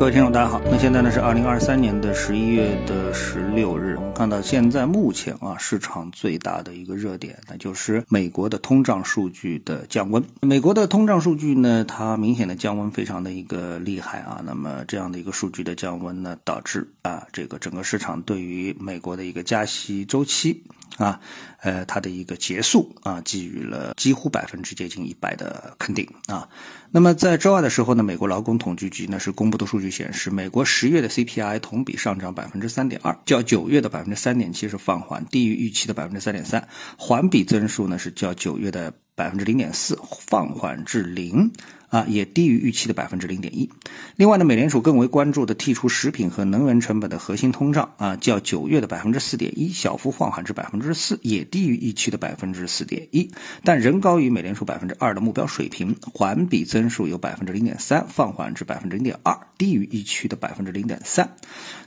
各位听众，大家好。那现在呢是二零二三年的十一月的十六日。我们看到现在目前啊，市场最大的一个热点，那就是美国的通胀数据的降温。美国的通胀数据呢，它明显的降温非常的一个厉害啊。那么这样的一个数据的降温呢，导致啊，这个整个市场对于美国的一个加息周期。啊，呃，它的一个结束啊，给予了几乎百分之接近一百的肯定啊。那么在周二的时候呢，美国劳工统计局呢是公布的数据显示，美国十月的 CPI 同比上涨百分之三点二，较九月的百分之三点七是放缓，低于预期的百分之三点三，环比增速呢是较九月的百分之零点四放缓至零。啊，也低于预期的百分之零点一。另外呢，美联储更为关注的剔除食品和能源成本的核心通胀啊，较九月的百分之四点一小幅放缓至百分之四，也低于预期的百分之四点一，但仍高于美联储百分之二的目标水平。环比增速有百分之零点三，放缓至百分之零点二，低于预期的百分之零点三。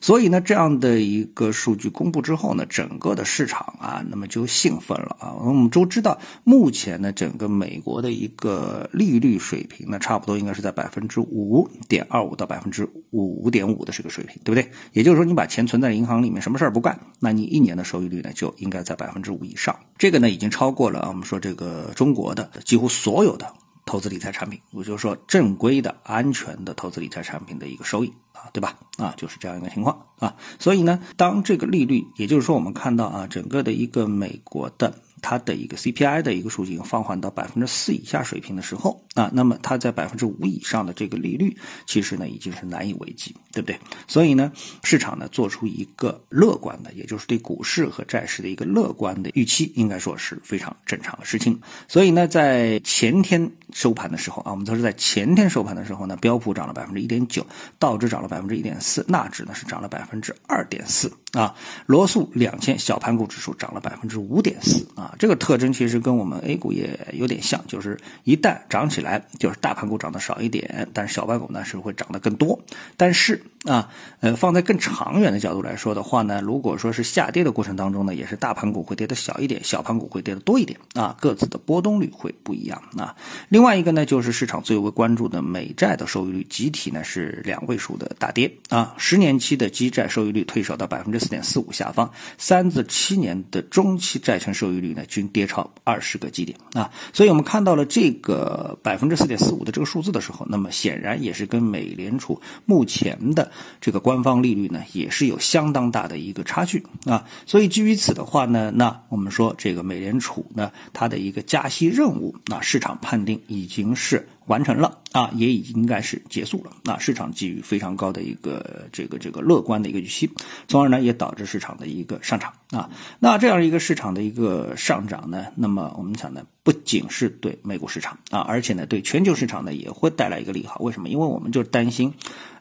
所以呢，这样的一个数据公布之后呢，整个的市场啊，那么就兴奋了啊。我们都知道，目前呢，整个美国的一个利率水平。呢差不多应该是在百分之五点二五到百分之五点五的这个水平，对不对？也就是说，你把钱存在银行里面，什么事儿不干，那你一年的收益率呢，就应该在百分之五以上。这个呢，已经超过了我们说这个中国的几乎所有的投资理财产品，也就是说正规的、安全的投资理财产品的一个收益啊，对吧？啊，就是这样一个情况啊。所以呢，当这个利率，也就是说我们看到啊，整个的一个美国的。它的一个 CPI 的一个数据放缓到百分之四以下水平的时候啊，那么它在百分之五以上的这个利率，其实呢已经是难以为继，对不对？所以呢，市场呢做出一个乐观的，也就是对股市和债市的一个乐观的预期，应该说是非常正常的事情。所以呢，在前天收盘的时候啊，我们都是在前天收盘的时候呢，标普涨了百分之一点九，道指涨了百分之一点四，纳指呢是涨了百分之二点四啊，罗素两千小盘股指数涨了百分之五点四啊。这个特征其实跟我们 A 股也有点像，就是一旦涨起来，就是大盘股涨得少一点，但是小盘股呢是会涨得更多。但是啊，呃，放在更长远的角度来说的话呢，如果说是下跌的过程当中呢，也是大盘股会跌得小一点，小盘股会跌得多一点啊，各自的波动率会不一样啊。另外一个呢，就是市场最为关注的美债的收益率，集体呢是两位数的大跌啊，十年期的基债收益率退守到百分之四点四五下方，三至七年的中期债券收益率呢。均跌超二十个基点啊，所以我们看到了这个百分之四点四五的这个数字的时候，那么显然也是跟美联储目前的这个官方利率呢，也是有相当大的一个差距啊。所以基于此的话呢，那我们说这个美联储呢，它的一个加息任务，那市场判定已经是。完成了啊，也已经应该是结束了。那市场给予非常高的一个这个这个乐观的一个预期，从而呢也导致市场的一个上涨啊。那这样一个市场的一个上涨呢，那么我们想呢，不仅是对美股市场啊，而且呢对全球市场呢也会带来一个利好。为什么？因为我们就是担心。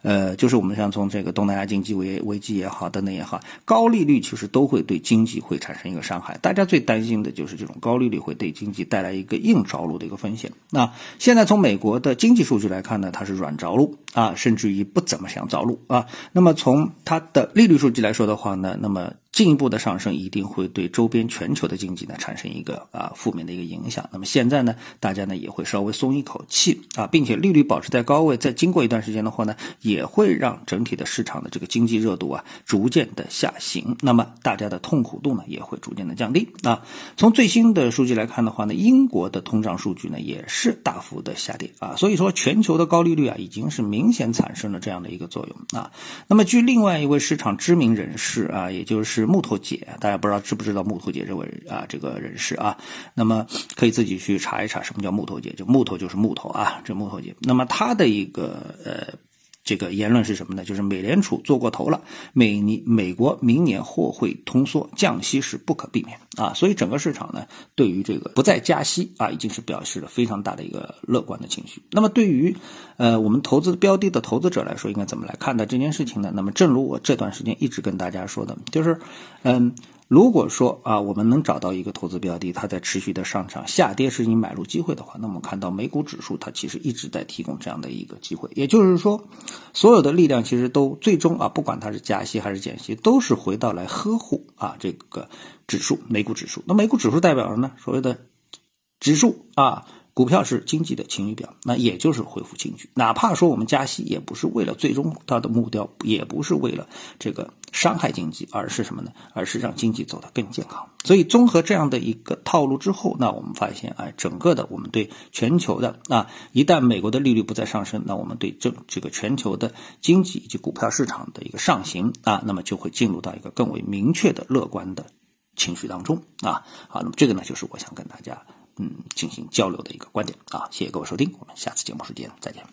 呃，就是我们像从这个东南亚经济危危机也好，等等也好，高利率其实都会对经济会产生一个伤害。大家最担心的就是这种高利率会对经济带来一个硬着陆的一个风险。那现在从美国的经济数据来看呢，它是软着陆啊，甚至于不怎么想着陆啊。那么从它的利率数据来说的话呢，那么。进一步的上升一定会对周边全球的经济呢产生一个啊负面的一个影响。那么现在呢，大家呢也会稍微松一口气啊，并且利率保持在高位，再经过一段时间的话呢，也会让整体的市场的这个经济热度啊逐渐的下行。那么大家的痛苦度呢也会逐渐的降低啊。从最新的数据来看的话呢，英国的通胀数据呢也是大幅的下跌啊。所以说全球的高利率啊已经是明显产生了这样的一个作用啊。那么据另外一位市场知名人士啊，也就是。木头姐，大家不知道知不知道木头姐这位啊这个人士啊？那么可以自己去查一查什么叫木头姐，就木头就是木头啊，这木头姐。那么他的一个呃。这个言论是什么呢？就是美联储做过头了，美尼美国明年或会通缩，降息是不可避免啊。所以整个市场呢，对于这个不再加息啊，已经是表示了非常大的一个乐观的情绪。那么对于呃我们投资标的的投资者来说，应该怎么来看待这件事情呢？那么正如我这段时间一直跟大家说的，就是嗯。如果说啊，我们能找到一个投资标的，它在持续的上涨，下跌是你买入机会的话，那么看到美股指数它其实一直在提供这样的一个机会。也就是说，所有的力量其实都最终啊，不管它是加息还是减息，都是回到来呵护啊这个指数，美股指数。那美股指数代表什么呢？所谓的指数啊。股票是经济的晴雨表，那也就是恢复情绪。哪怕说我们加息，也不是为了最终它的目标，也不是为了这个伤害经济，而是什么呢？而是让经济走得更健康。所以综合这样的一个套路之后，那我们发现，哎，整个的我们对全球的啊，一旦美国的利率不再上升，那我们对这这个全球的经济以及股票市场的一个上行啊，那么就会进入到一个更为明确的乐观的情绪当中啊。好，那么这个呢，就是我想跟大家。嗯，进行交流的一个观点啊，谢谢各位收听，我们下次节目时间再见。